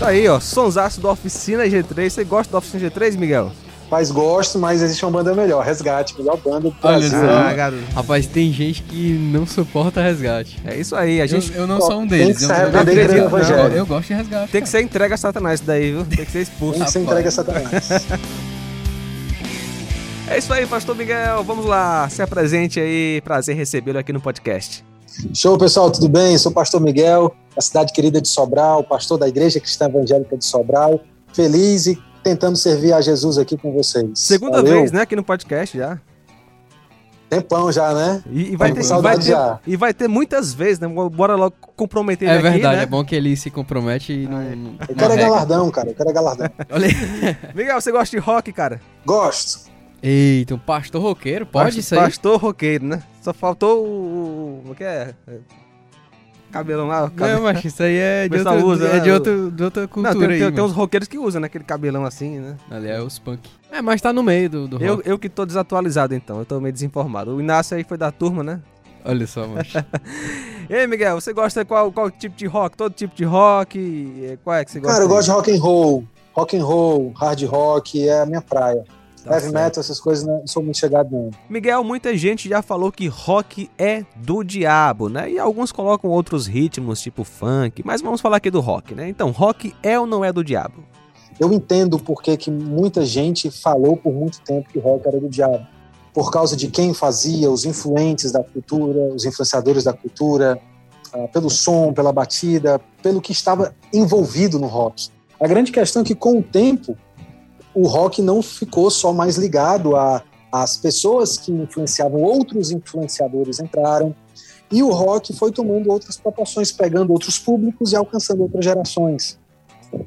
Tá aí, ó, sonsaço da Oficina G3. Você gosta da Oficina G3, Miguel? Rapaz, gosto, mas existe uma banda melhor, Resgate, melhor banda do Olha Brasil. só. Ah, garoto. Rapaz, tem gente que não suporta resgate. É isso aí, a gente eu, eu não Ó, sou um tem deles. que Eu, se eu, arrepender evangelho. eu, eu gosto de resgate. tem que ser entregue a Satanás isso daí, viu? Tem que ser expulso. Tem que ser entregue a Satanás. É isso aí, pastor Miguel. Vamos lá, se apresente aí. Prazer recebê-lo aqui no podcast. Show, pessoal, tudo bem? Sou o pastor Miguel, da cidade querida de Sobral, pastor da Igreja Cristã Evangélica de Sobral. Feliz e tentando servir a Jesus aqui com vocês. Segunda Valeu. vez, né, aqui no podcast já. Tempão já, né? E, e vai, ter, e, vai ter, já. e vai ter muitas vezes, né? Bora logo comprometer É ele aqui, verdade, né? é bom que ele se compromete e não. É. Eu quero é galardão, cara. Eu quero é galardão. Olha aí. Miguel, você gosta de rock, cara? Gosto. Eita, um pastor roqueiro, pode Pastor- isso aí? Pastor roqueiro, né? Só faltou o... o que é? Cabelão lá. Não, mas isso aí é de, outra, usa, é né? de, outro, de outra Não, cultura tem, aí. tem- tem uns roqueiros que usam, né? Aquele cabelão assim, né? Ali é os punk. É, mas tá no meio do, do Eu, rock. eu que tô desatualizado, então. Eu tô meio desinformado. O Inácio aí foi da turma, né? Olha só, mano. E aí, Miguel, você gosta de qual, qual tipo de rock? Todo tipo de rock? Qual é que você gosta? Cara, eu gosto de rock and roll. Rock and roll, hard rock é a minha praia. Tá Heavy certo. metal, essas coisas não sou muito chegado não. Miguel, muita gente já falou que rock é do diabo, né? E alguns colocam outros ritmos, tipo funk, mas vamos falar aqui do rock, né? Então, rock é ou não é do diabo? Eu entendo porque que muita gente falou por muito tempo que rock era do diabo. Por causa de quem fazia, os influentes da cultura, os influenciadores da cultura, ah, pelo som, pela batida, pelo que estava envolvido no rock. A grande questão é que, com o tempo, o rock não ficou só mais ligado a as pessoas que influenciavam, outros influenciadores entraram, e o rock foi tomando outras proporções, pegando outros públicos e alcançando outras gerações.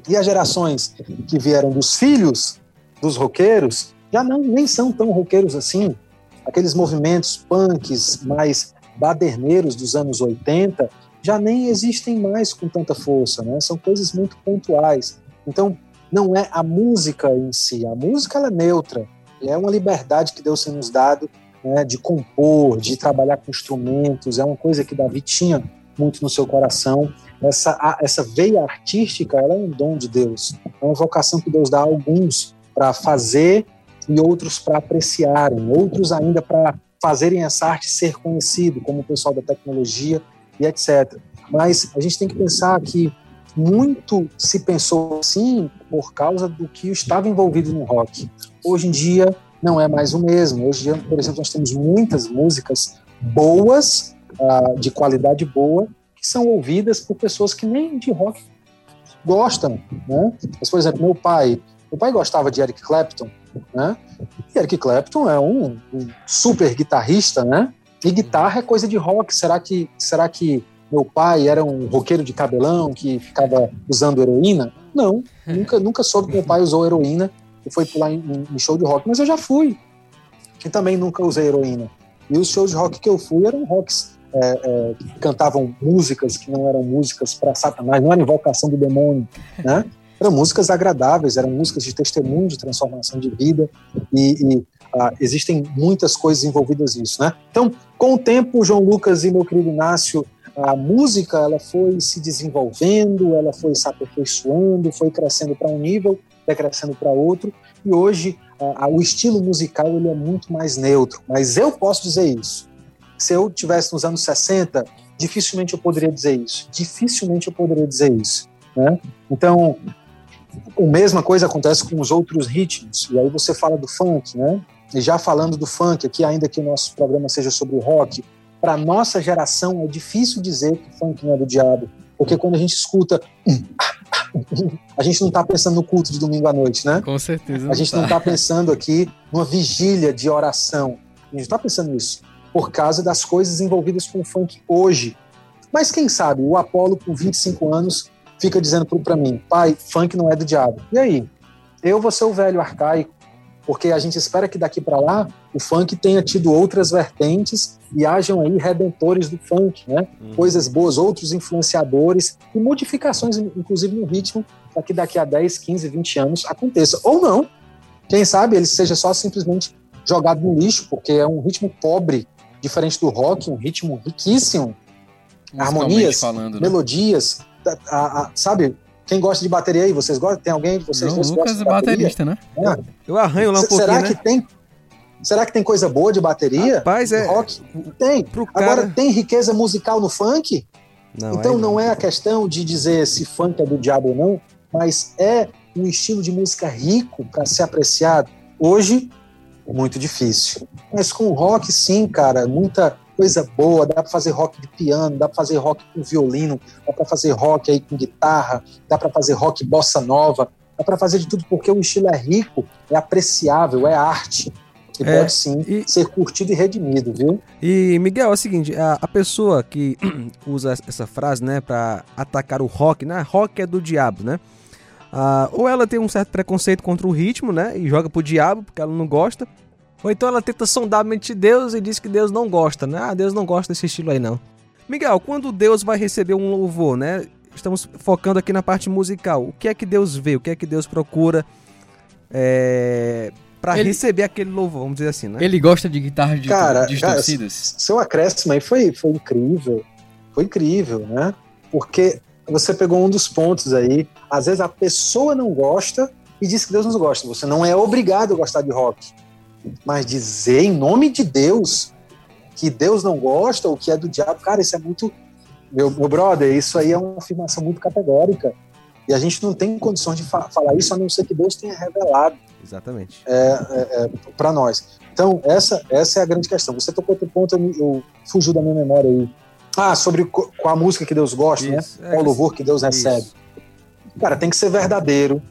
E as gerações que vieram dos filhos dos roqueiros já não, nem são tão roqueiros assim. Aqueles movimentos punks mais baderneiros dos anos 80 já nem existem mais com tanta força, né? São coisas muito pontuais. Então, não é a música em si. A música é neutra. É uma liberdade que Deus tem nos dado né, de compor, de trabalhar com instrumentos. É uma coisa que Davi tinha muito no seu coração. Essa, essa veia artística ela é um dom de Deus. É uma vocação que Deus dá a alguns para fazer e outros para apreciarem, outros ainda para fazerem essa arte ser conhecido, como o pessoal da tecnologia e etc. Mas a gente tem que pensar que muito se pensou assim por causa do que estava envolvido no rock. Hoje em dia não é mais o mesmo. Hoje, em dia, por exemplo, nós temos muitas músicas boas, ah, de qualidade boa, que são ouvidas por pessoas que nem de rock gostam, né? Mas, por exemplo, meu pai, meu pai gostava de Eric Clapton, né? E Eric Clapton é um, um super guitarrista, né? E guitarra é coisa de rock. Será que, será que meu pai era um roqueiro de cabelão que ficava usando heroína? Não, nunca, nunca soube que meu pai usou heroína e foi pular em, em show de rock, mas eu já fui. E também nunca usei heroína. E os shows de rock que eu fui eram rocks é, é, que cantavam músicas que não eram músicas para Satanás, não era invocação do demônio, né? Eram músicas agradáveis, eram músicas de testemunho, de transformação de vida, e, e ah, existem muitas coisas envolvidas nisso, né? Então, com o tempo, João Lucas e meu querido Inácio, a música ela foi se desenvolvendo, ela foi se aperfeiçoando, foi crescendo para um nível, vai crescendo para outro, e hoje ah, o estilo musical ele é muito mais neutro. Mas eu posso dizer isso. Se eu tivesse nos anos 60, dificilmente eu poderia dizer isso. Dificilmente eu poderia dizer isso. Né? Então, a mesma coisa acontece com os outros ritmos. E aí você fala do funk, né? E já falando do funk aqui, ainda que o nosso programa seja sobre o rock, para nossa geração é difícil dizer que funk não é do diabo, porque quando a gente escuta, a gente não está pensando no culto de domingo à noite, né? Com certeza. A gente não está pensando aqui numa vigília de oração. A gente está pensando nisso por causa das coisas envolvidas com o funk hoje. Mas quem sabe o Apolo, com 25 anos, fica dizendo para mim: pai, funk não é do diabo. E aí? Eu vou ser o velho arcaico, porque a gente espera que daqui para lá o funk tenha tido outras vertentes e hajam aí redentores do funk, né? Uhum. Coisas boas, outros influenciadores e modificações, inclusive no ritmo, para que daqui a 10, 15, 20 anos aconteça. Ou não. Quem sabe ele seja só simplesmente jogado no lixo, porque é um ritmo pobre, diferente do rock, um ritmo riquíssimo, harmonias, falando, né? melodias, a- a- a- sabe? Quem gosta de bateria aí? Vocês gostam? Tem alguém de vocês que Lucas é de bateria? baterista, né? Ah, Eu arranho lá um pouquinho, será né? que tem Será que tem coisa boa de bateria? Rapaz, é... Rock? Tem. Cara... Agora, tem riqueza musical no funk? Não, então aí não é a questão de dizer se funk é do diabo ou não, mas é um estilo de música rico para ser apreciado. Hoje, muito difícil. Mas com rock, sim, cara, muita coisa boa. Dá para fazer rock de piano, dá para fazer rock com violino, dá para fazer rock aí com guitarra, dá para fazer rock bossa nova, dá para fazer de tudo porque o estilo é rico, é apreciável, é arte. E É, pode sim e- ser curtido e redimido, viu? E, Miguel, é o seguinte, a, a pessoa que usa essa frase, né, pra atacar o rock, né, rock é do diabo, né, ah, ou ela tem um certo preconceito contra o ritmo, né, e joga pro diabo porque ela não gosta, ou então ela tenta sondar a mente de Deus e diz que Deus não gosta, né, ah, Deus não gosta desse estilo aí não. Miguel, quando Deus vai receber um louvor, né, estamos focando aqui na parte musical, o que é que Deus vê, o que é que Deus procura é, para Ele- receber aquele louvor, vamos dizer assim, né? Ele gosta de guitarras de Cara, distorcidas. seu acréscimo aí foi, foi incrível. Foi incrível, né? Porque você pegou um dos pontos aí. Às vezes a pessoa não gosta e diz que Deus não gosta. Você não é obrigado a gostar de rock. Mas dizer em nome de Deus que Deus não gosta ou que é do diabo, cara, isso é muito. Meu, meu brother, isso aí é uma afirmação muito categórica. E a gente não tem condições de fa- falar isso a não ser que Deus tenha revelado Exatamente. para nós. Então, essa, essa é a grande questão. Você tocou outro ponto, eu, eu fugiu da minha memória aí. Ah, sobre co- qual a música que Deus gosta, né? Isso, é, Qual o louvor que Deus recebe. isso. Cara, tem que ser verdadeiro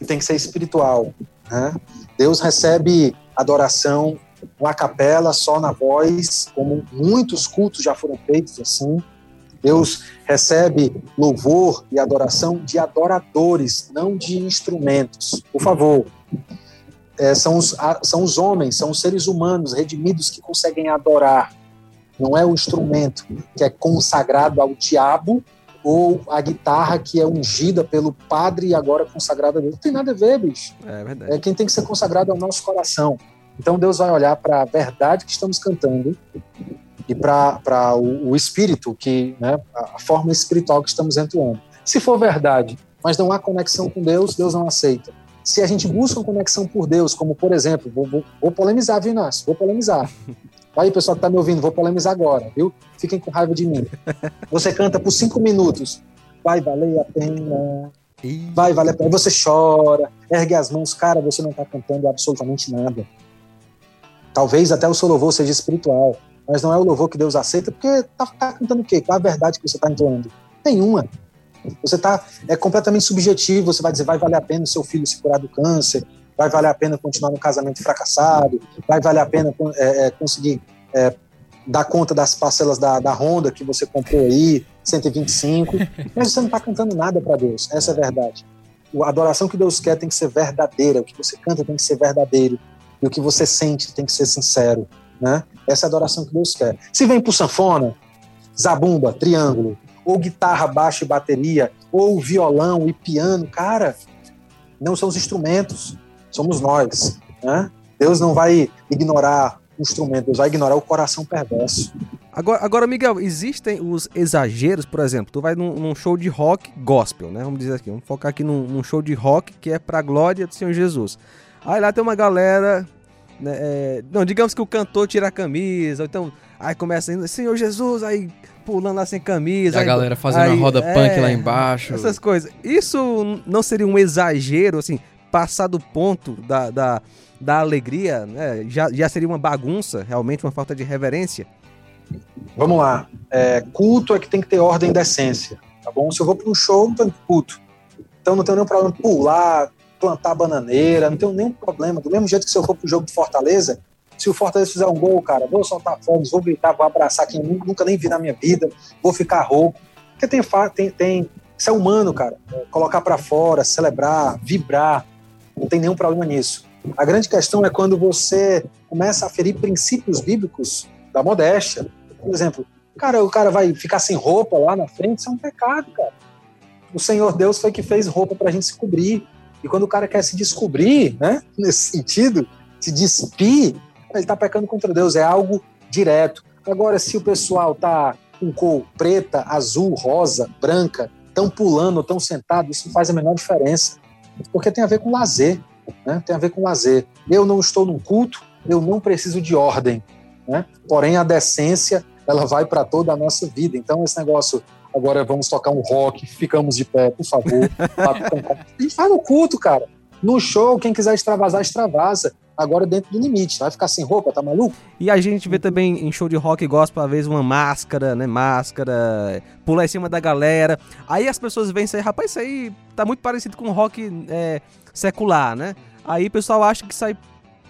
e tem que ser espiritual. Né? Deus recebe adoração na capela, só na voz, como muitos cultos já foram feitos assim. Deus recebe louvor e adoração de adoradores, não de instrumentos. Por favor. É, são, os, são os homens, são os seres humanos redimidos que conseguem adorar. Não é o instrumento que é consagrado ao diabo ou a guitarra que é ungida pelo padre e agora consagrada a Deus. Não tem nada a ver, bicho. É verdade. É quem tem que ser consagrado ao nosso coração. Então Deus vai olhar para a verdade que estamos cantando e para o, o espírito, que, né, a forma espiritual que estamos entoando. Se for verdade, mas não há conexão com Deus, Deus não aceita. Se a gente busca uma conexão por Deus, como por exemplo, vou, vou, vou polemizar, viu, Inácio? Vou polemizar. Aí, pessoal que está me ouvindo, vou polemizar agora, viu? Fiquem com raiva de mim. Você canta por cinco minutos, vai valer a pena, vai valer a pena. Você chora, ergue as mãos, cara, você não está cantando absolutamente nada. Talvez até o seu louvor seja espiritual, mas não é o louvor que Deus aceita, porque tá, tá cantando o quê? Qual a verdade que você está entoando? Nenhuma. Você tá é completamente subjetivo. Você vai dizer vai valer a pena o seu filho se curar do câncer, vai valer a pena continuar no casamento fracassado, vai valer a pena é, é, conseguir é, dar conta das parcelas da, da Honda que você comprou aí, 125, mas você não está cantando nada para Deus. Essa é a verdade. A adoração que Deus quer tem que ser verdadeira. O que você canta tem que ser verdadeiro. E o que você sente tem que ser sincero. Né? Essa é a adoração que Deus quer. Se vem pro sanfona, zabumba, triângulo, ou guitarra, baixo e bateria, ou violão e piano, cara, não são os instrumentos, somos nós. Né? Deus não vai ignorar o instrumento, Deus vai ignorar o coração perverso. Agora, agora, Miguel, existem os exageros, por exemplo, tu vai num, num show de rock gospel, né? Vamos dizer aqui, vamos focar aqui num, num show de rock que é pra glória do Senhor Jesus. Aí lá tem uma galera, né, é, não, digamos que o cantor tira a camisa, ou então, aí começa Senhor Jesus, aí pulando lá sem E camisa. a aí- galera fazendo aí, a roda é, punk lá embaixo. Essas coisas. Isso não seria um exagero, assim, passar do ponto da, da, da alegria, né? Já, já seria uma bagunça, realmente, uma falta de reverência. Vamos lá. É, culto é que tem que ter ordem e decência, tá bom? Se eu vou para um show, não tenho culto. Então não tenho nenhum problema em pular, plantar bananeira, não tenho nenhum problema. Do mesmo jeito que se eu for pro jogo de Fortaleza, se o Fortaleza fizer um gol, cara, vou soltar fogos, vou gritar, vou abraçar quem eu nu- nunca nem vi na minha vida, vou ficar rouco. Porque tem, tem, tem isso é humano, cara. Colocar para fora, celebrar, vibrar, não tem nenhum problema nisso. A grande questão é quando você começa a ferir princípios bíblicos da modéstia. Por exemplo, cara, o cara vai ficar sem roupa lá na frente, isso é um pecado, cara. O Senhor Deus foi que fez roupa para a gente se cobrir. E quando o cara quer se descobrir, né, nesse sentido, se despir, ele está pecando contra Deus. É algo direto. Agora, se o pessoal tá com cor preta, azul, rosa, branca, estão pulando, estão sentados, isso não faz a menor diferença. Porque tem a ver com lazer, né? tem a ver com lazer. Eu não estou num culto, eu não preciso de ordem. Né? Porém, a decência ela vai para toda a nossa vida. Então, esse negócio, agora vamos tocar um rock, ficamos de pé, por favor. a gente faz no culto, cara. No show, quem quiser extravasar, extravasa. Agora dentro do limite. Vai ficar sem roupa, tá maluco? E a gente vê também em show de rock gospel, às vezes, uma máscara, né? Máscara, pular em cima da galera. Aí as pessoas isso aí, rapaz, isso aí tá muito parecido com rock é, secular, né? Aí o pessoal acha que aí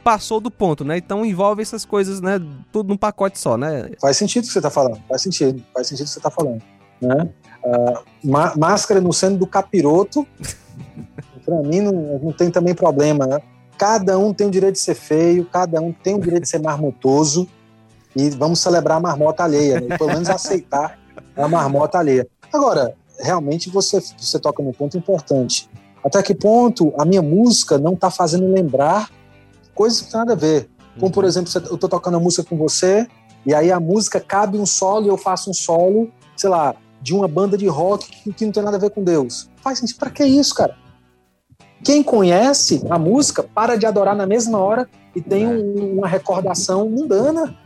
passou do ponto, né? Então envolve essas coisas, né? Tudo num pacote só, né? Faz sentido o que você tá falando. Faz sentido. Faz sentido o que você tá falando. Né? Uh, máscara no centro do capiroto para mim não, não tem também problema. Né? Cada um tem o direito de ser feio, cada um tem o direito de ser marmotoso e vamos celebrar a marmota alheia, né? pelo menos aceitar a marmota alheia. Agora, realmente você, você toca num ponto importante. Até que ponto a minha música não está fazendo lembrar coisas que não tem nada a ver? Como, por uhum. exemplo, eu estou tocando a música com você, e aí a música cabe um solo e eu faço um solo, sei lá, de uma banda de rock que, que não tem nada a ver com Deus. Faz sentido. Para que isso, cara? Quem conhece a música para de adorar na mesma hora e tem é. um, uma recordação mundana.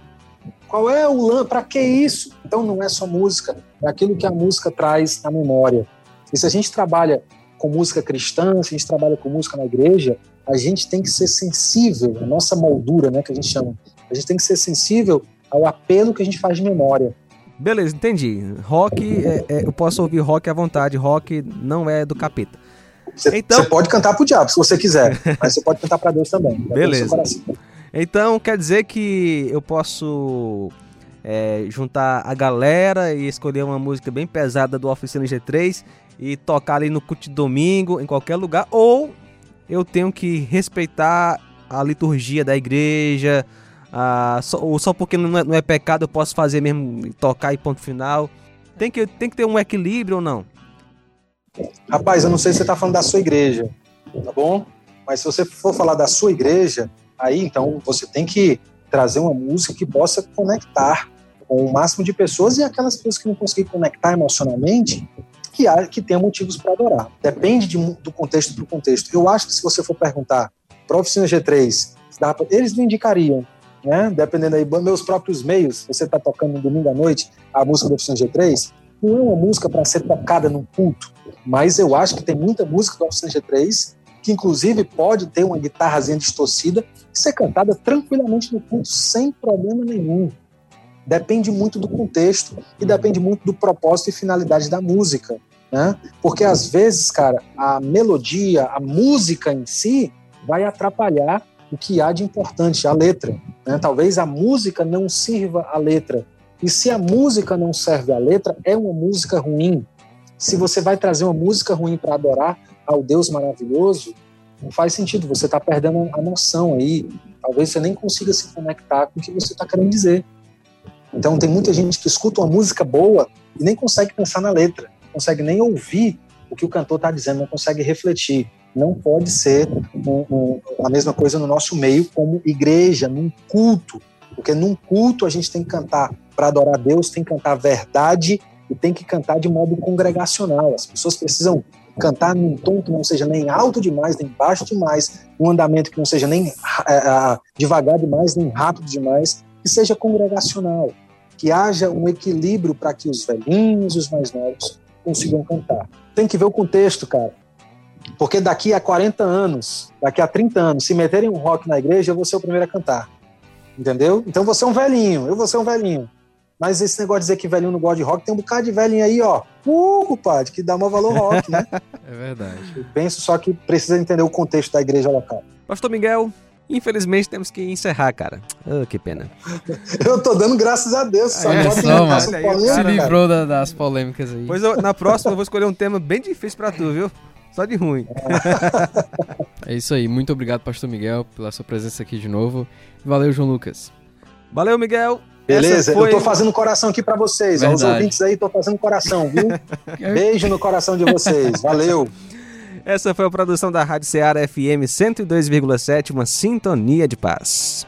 Qual é o lã? Para que isso? Então não é só música, é aquilo que a música traz na memória. E se a gente trabalha com música cristã, se a gente trabalha com música na igreja, a gente tem que ser sensível, a nossa moldura, né, que a gente chama. A gente tem que ser sensível ao apelo que a gente faz de memória. Beleza, entendi. Rock, é, é, eu posso ouvir rock à vontade. Rock não é do capeta. Você, então... pode cantar pro diabo se você quiser, mas você pode cantar para Deus também. Beleza. Então quer dizer que eu posso é, juntar a galera e escolher uma música bem pesada do Oficina G3 e tocar ali no de domingo, em qualquer lugar, ou eu tenho que respeitar a liturgia da igreja, a, só, ou só porque não é, não é pecado eu posso fazer mesmo, tocar e ponto final. Tem que, tem que ter um equilíbrio ou não? Rapaz, eu não sei se você está falando da sua igreja, tá bom? Mas se você for falar da sua igreja, aí então você tem que trazer uma música que possa conectar com o máximo de pessoas e aquelas pessoas que não conseguem conectar emocionalmente, que, há, que tenham motivos para adorar. Depende de, do contexto para o contexto. Eu acho que se você for perguntar para a Oficina G3, eles me indicariam, né? dependendo aí, meus próprios meios, você está tocando no domingo à noite a música da Oficina G3, não é uma música para ser tocada num culto, mas eu acho que tem muita música do Oficina G3 que inclusive pode ter uma guitarrazinha distorcida e ser cantada tranquilamente no culto, sem problema nenhum. Depende muito do contexto e depende muito do propósito e finalidade da música. Né? Porque às vezes, cara, a melodia, a música em si, vai atrapalhar o que há de importante, a letra. Né? Talvez a música não sirva a letra, e se a música não serve a letra, é uma música ruim. Se você vai trazer uma música ruim para adorar ao Deus maravilhoso, não faz sentido, você está perdendo a noção aí. Talvez você nem consiga se conectar com o que você está querendo dizer. Então, tem muita gente que escuta uma música boa e nem consegue pensar na letra, não consegue nem ouvir o que o cantor está dizendo, não consegue refletir. Não pode ser um, um, a mesma coisa no nosso meio, como igreja, num culto. Porque num culto a gente tem que cantar para adorar Deus, tem que cantar a verdade e tem que cantar de modo congregacional. As pessoas precisam cantar num tom que não seja nem alto demais, nem baixo demais, um andamento que não seja nem é, devagar demais, nem rápido demais, que seja congregacional, que haja um equilíbrio para que os velhinhos e os mais novos consigam cantar. Tem que ver o contexto, cara. Porque daqui a 40 anos, daqui a 30 anos, se meterem um rock na igreja, eu vou ser o primeiro a cantar. Entendeu? Então você é um velhinho, eu vou ser um velhinho. Mas esse negócio de dizer que velhinho não gosta de rock, tem um bocado de velhinho aí, ó. Uh, compadre, que dá maior valor rock, né? é verdade. Eu penso só que precisa entender o contexto da igreja local. Pastor Miguel, infelizmente temos que encerrar, cara. Oh, que pena. eu tô dando graças a Deus. Só é, só, mas, se livrou da, das polêmicas aí. Pois eu, na próxima eu vou escolher um tema bem difícil pra tu, viu? Só de ruim. é isso aí. Muito obrigado, Pastor Miguel, pela sua presença aqui de novo. Valeu, João Lucas. Valeu, Miguel. Beleza, foi... eu tô fazendo coração aqui para vocês. Ó, os ouvintes aí, tô fazendo coração, viu? Beijo no coração de vocês. Valeu. Essa foi a produção da Rádio Ceará FM 102,7, uma sintonia de paz.